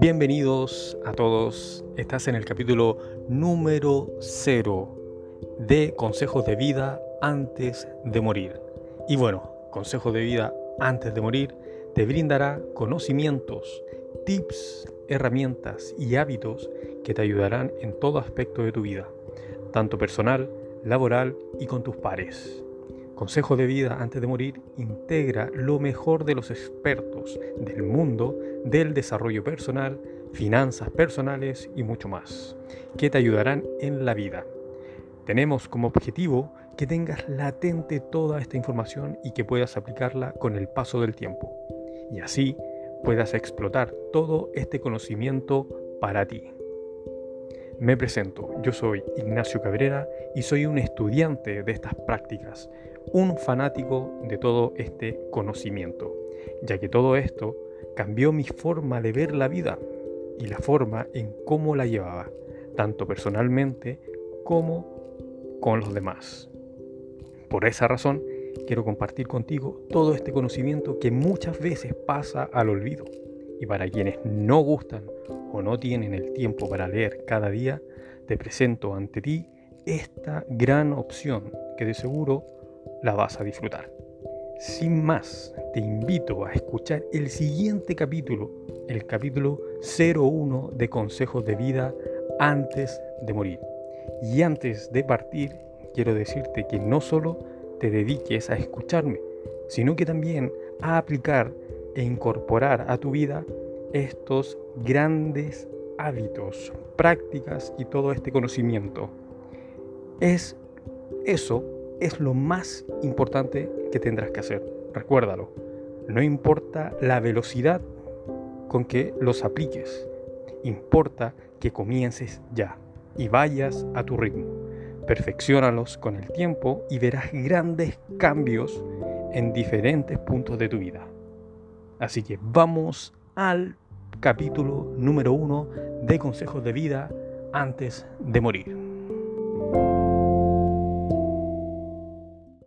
Bienvenidos a todos. Estás en el capítulo número 0 de Consejos de Vida antes de morir. Y bueno, Consejos de Vida antes de morir te brindará conocimientos, tips, herramientas y hábitos que te ayudarán en todo aspecto de tu vida, tanto personal, laboral y con tus pares. Consejo de vida antes de morir integra lo mejor de los expertos del mundo del desarrollo personal, finanzas personales y mucho más, que te ayudarán en la vida. Tenemos como objetivo que tengas latente toda esta información y que puedas aplicarla con el paso del tiempo. Y así puedas explotar todo este conocimiento para ti. Me presento, yo soy Ignacio Cabrera y soy un estudiante de estas prácticas, un fanático de todo este conocimiento, ya que todo esto cambió mi forma de ver la vida y la forma en cómo la llevaba, tanto personalmente como con los demás. Por esa razón, quiero compartir contigo todo este conocimiento que muchas veces pasa al olvido. Y para quienes no gustan o no tienen el tiempo para leer cada día, te presento ante ti esta gran opción que de seguro la vas a disfrutar. Sin más, te invito a escuchar el siguiente capítulo, el capítulo 01 de Consejos de Vida antes de morir. Y antes de partir, quiero decirte que no solo te dediques a escucharme, sino que también a aplicar e incorporar a tu vida estos grandes hábitos, prácticas y todo este conocimiento. Es eso es lo más importante que tendrás que hacer. Recuérdalo. No importa la velocidad con que los apliques. Importa que comiences ya y vayas a tu ritmo. Perfeccionalos con el tiempo y verás grandes cambios en diferentes puntos de tu vida. Así que vamos al capítulo número uno de consejos de vida antes de morir.